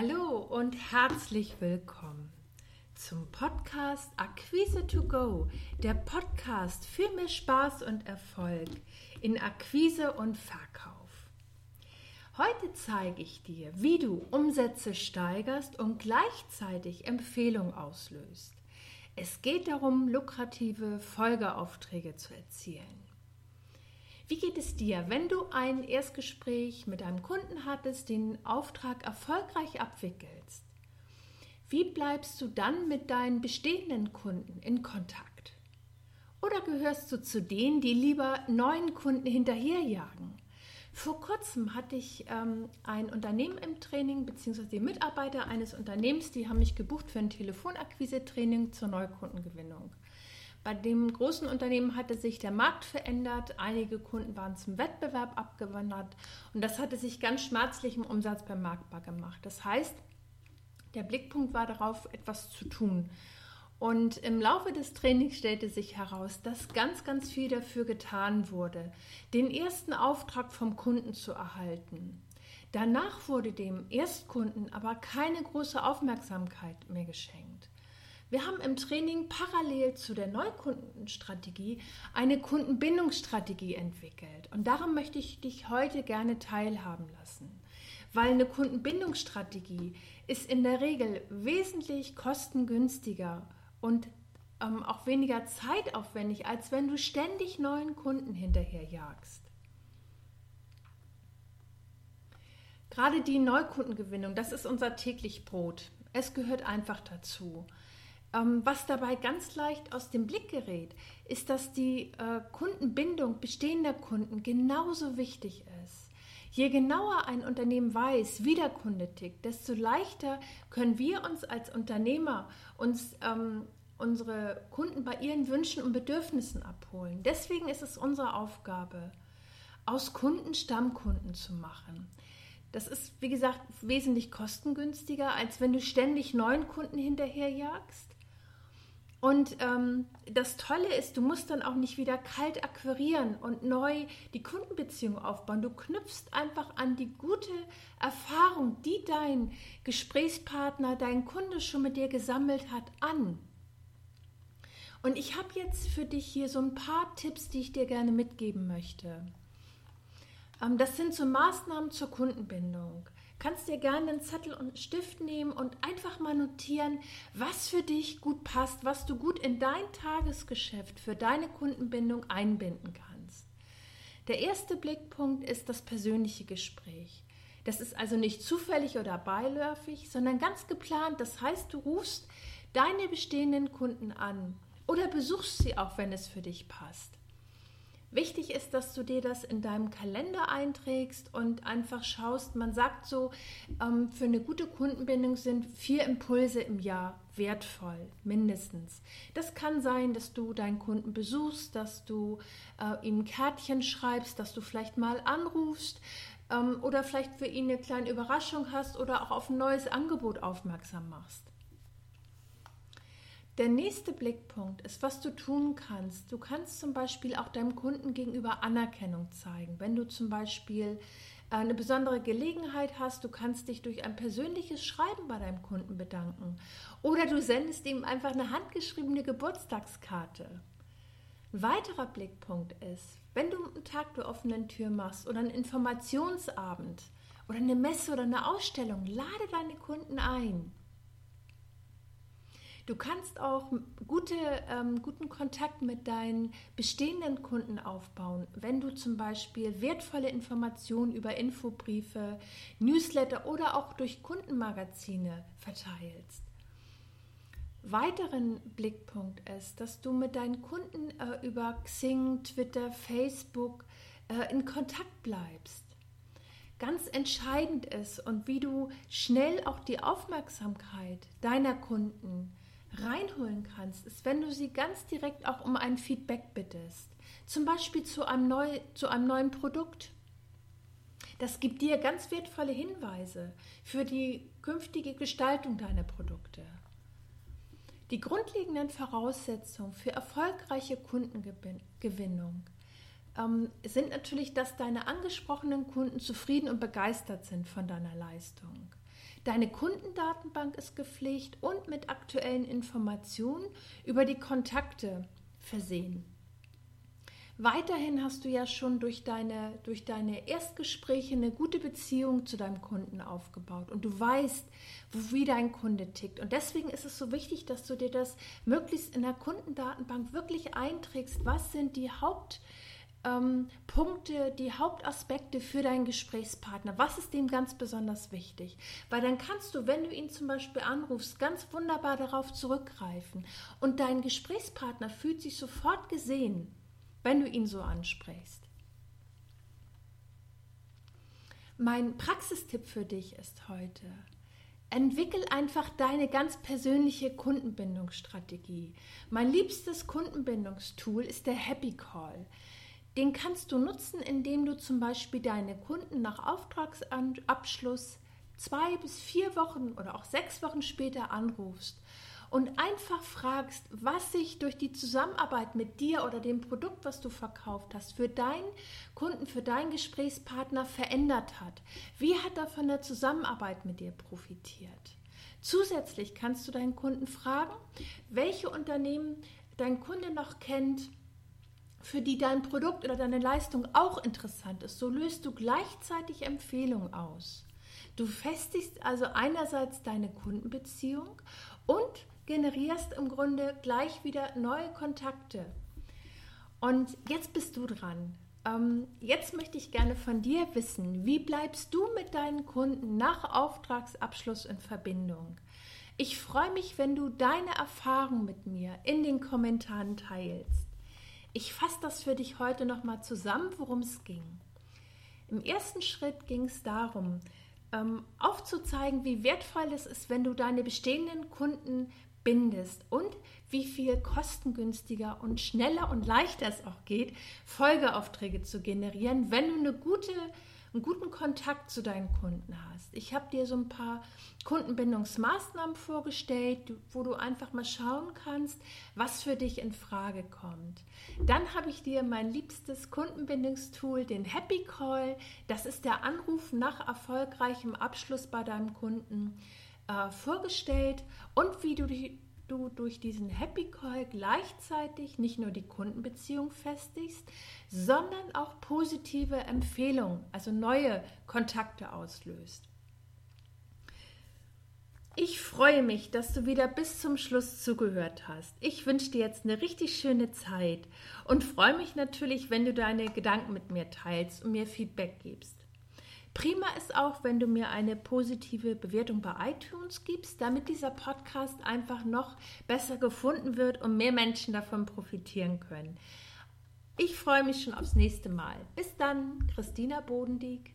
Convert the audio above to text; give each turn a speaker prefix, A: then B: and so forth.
A: Hallo und herzlich willkommen zum Podcast Akquise to Go, der Podcast für mehr Spaß und Erfolg in Akquise und Verkauf. Heute zeige ich dir, wie du Umsätze steigerst und gleichzeitig Empfehlungen auslöst. Es geht darum, lukrative Folgeaufträge zu erzielen. Wie geht es dir, wenn du ein Erstgespräch mit einem Kunden hattest, den Auftrag erfolgreich abwickelst? Wie bleibst du dann mit deinen bestehenden Kunden in Kontakt? Oder gehörst du zu denen, die lieber neuen Kunden hinterherjagen? Vor kurzem hatte ich ähm, ein Unternehmen im Training, beziehungsweise die Mitarbeiter eines Unternehmens, die haben mich gebucht für ein Telefonakquise-Training zur Neukundengewinnung. Bei dem großen Unternehmen hatte sich der Markt verändert, einige Kunden waren zum Wettbewerb abgewandert und das hatte sich ganz schmerzlich im Umsatz bemerkbar gemacht. Das heißt, der Blickpunkt war darauf, etwas zu tun. Und im Laufe des Trainings stellte sich heraus, dass ganz, ganz viel dafür getan wurde, den ersten Auftrag vom Kunden zu erhalten. Danach wurde dem Erstkunden aber keine große Aufmerksamkeit mehr geschenkt. Wir haben im Training parallel zu der Neukundenstrategie eine Kundenbindungsstrategie entwickelt. Und daran möchte ich dich heute gerne teilhaben lassen. Weil eine Kundenbindungsstrategie ist in der Regel wesentlich kostengünstiger und ähm, auch weniger zeitaufwendig, als wenn du ständig neuen Kunden hinterherjagst. Gerade die Neukundengewinnung, das ist unser täglich Brot. Es gehört einfach dazu. Ähm, was dabei ganz leicht aus dem Blick gerät, ist, dass die äh, Kundenbindung bestehender Kunden genauso wichtig ist. Je genauer ein Unternehmen weiß, wie der Kunde tickt, desto leichter können wir uns als Unternehmer uns ähm, unsere Kunden bei ihren Wünschen und Bedürfnissen abholen. Deswegen ist es unsere Aufgabe, aus Kunden Stammkunden zu machen. Das ist, wie gesagt, wesentlich kostengünstiger, als wenn du ständig neuen Kunden hinterherjagst. Und ähm, das Tolle ist, du musst dann auch nicht wieder kalt akquirieren und neu die Kundenbeziehung aufbauen. Du knüpfst einfach an die gute Erfahrung, die dein Gesprächspartner, dein Kunde schon mit dir gesammelt hat, an. Und ich habe jetzt für dich hier so ein paar Tipps, die ich dir gerne mitgeben möchte. Ähm, das sind so Maßnahmen zur Kundenbindung kannst dir gerne einen Zettel und einen Stift nehmen und einfach mal notieren, was für dich gut passt, was du gut in dein Tagesgeschäft für deine Kundenbindung einbinden kannst. Der erste Blickpunkt ist das persönliche Gespräch. Das ist also nicht zufällig oder beiläufig, sondern ganz geplant. Das heißt, du rufst deine bestehenden Kunden an oder besuchst sie auch, wenn es für dich passt. Wichtig ist, dass du dir das in deinem Kalender einträgst und einfach schaust. Man sagt so, ähm, für eine gute Kundenbindung sind vier Impulse im Jahr wertvoll, mindestens. Das kann sein, dass du deinen Kunden besuchst, dass du äh, ihm Kärtchen schreibst, dass du vielleicht mal anrufst ähm, oder vielleicht für ihn eine kleine Überraschung hast oder auch auf ein neues Angebot aufmerksam machst. Der nächste Blickpunkt ist, was du tun kannst. Du kannst zum Beispiel auch deinem Kunden gegenüber Anerkennung zeigen. Wenn du zum Beispiel äh, eine besondere Gelegenheit hast, du kannst dich durch ein persönliches Schreiben bei deinem Kunden bedanken. Oder du sendest ihm einfach eine handgeschriebene Geburtstagskarte. Ein weiterer Blickpunkt ist, wenn du einen Tag der offenen Tür machst oder einen Informationsabend oder eine Messe oder eine Ausstellung, lade deine Kunden ein. Du kannst auch gute, ähm, guten Kontakt mit deinen bestehenden Kunden aufbauen, wenn du zum Beispiel wertvolle Informationen über Infobriefe, Newsletter oder auch durch Kundenmagazine verteilst. Weiteren Blickpunkt ist, dass du mit deinen Kunden äh, über Xing, Twitter, Facebook äh, in Kontakt bleibst ganz entscheidend ist und wie du schnell auch die Aufmerksamkeit deiner Kunden reinholen kannst, ist, wenn du sie ganz direkt auch um ein Feedback bittest. Zum Beispiel zu einem, neu, zu einem neuen Produkt. Das gibt dir ganz wertvolle Hinweise für die künftige Gestaltung deiner Produkte. Die grundlegenden Voraussetzungen für erfolgreiche Kundengewinnung ähm, sind natürlich, dass deine angesprochenen Kunden zufrieden und begeistert sind von deiner Leistung Deine Kundendatenbank ist gepflegt und mit aktuellen Informationen über die Kontakte versehen. Weiterhin hast du ja schon durch deine, durch deine Erstgespräche eine gute Beziehung zu deinem Kunden aufgebaut und du weißt, wie dein Kunde tickt. Und deswegen ist es so wichtig, dass du dir das möglichst in der Kundendatenbank wirklich einträgst. Was sind die Haupt ähm, Punkte, die Hauptaspekte für deinen Gesprächspartner? Was ist dem ganz besonders wichtig? Weil dann kannst du, wenn du ihn zum Beispiel anrufst, ganz wunderbar darauf zurückgreifen. Und dein Gesprächspartner fühlt sich sofort gesehen, wenn du ihn so ansprichst. Mein Praxistipp für dich ist heute, Entwickel einfach deine ganz persönliche Kundenbindungsstrategie. Mein liebstes Kundenbindungstool ist der Happy Call. Den kannst du nutzen, indem du zum Beispiel deine Kunden nach Auftragsabschluss zwei bis vier Wochen oder auch sechs Wochen später anrufst und einfach fragst, was sich durch die Zusammenarbeit mit dir oder dem Produkt, was du verkauft hast, für deinen Kunden, für deinen Gesprächspartner verändert hat. Wie hat er von der Zusammenarbeit mit dir profitiert? Zusätzlich kannst du deinen Kunden fragen, welche Unternehmen dein Kunde noch kennt, für die dein Produkt oder deine Leistung auch interessant ist. So löst du gleichzeitig Empfehlungen aus. Du festigst also einerseits deine Kundenbeziehung und generierst im Grunde gleich wieder neue Kontakte. Und jetzt bist du dran. Ähm, jetzt möchte ich gerne von dir wissen, wie bleibst du mit deinen Kunden nach Auftragsabschluss in Verbindung? Ich freue mich, wenn du deine Erfahrung mit mir in den Kommentaren teilst. Ich fasse das für dich heute nochmal zusammen, worum es ging. Im ersten Schritt ging es darum, ähm, aufzuzeigen, wie wertvoll es ist, wenn du deine bestehenden Kunden bindest und wie viel kostengünstiger und schneller und leichter es auch geht, Folgeaufträge zu generieren, wenn du eine gute einen guten Kontakt zu deinen Kunden hast. Ich habe dir so ein paar Kundenbindungsmaßnahmen vorgestellt, wo du einfach mal schauen kannst, was für dich in Frage kommt. Dann habe ich dir mein liebstes Kundenbindungstool, den Happy Call. Das ist der Anruf nach erfolgreichem Abschluss bei deinem Kunden äh, vorgestellt und wie du die du durch diesen Happy Call gleichzeitig nicht nur die Kundenbeziehung festigst, sondern auch positive Empfehlungen, also neue Kontakte auslöst. Ich freue mich, dass du wieder bis zum Schluss zugehört hast. Ich wünsche dir jetzt eine richtig schöne Zeit und freue mich natürlich, wenn du deine Gedanken mit mir teilst und mir Feedback gibst. Prima ist auch, wenn du mir eine positive Bewertung bei iTunes gibst, damit dieser Podcast einfach noch besser gefunden wird und mehr Menschen davon profitieren können. Ich freue mich schon aufs nächste Mal. Bis dann, Christina Bodendieck.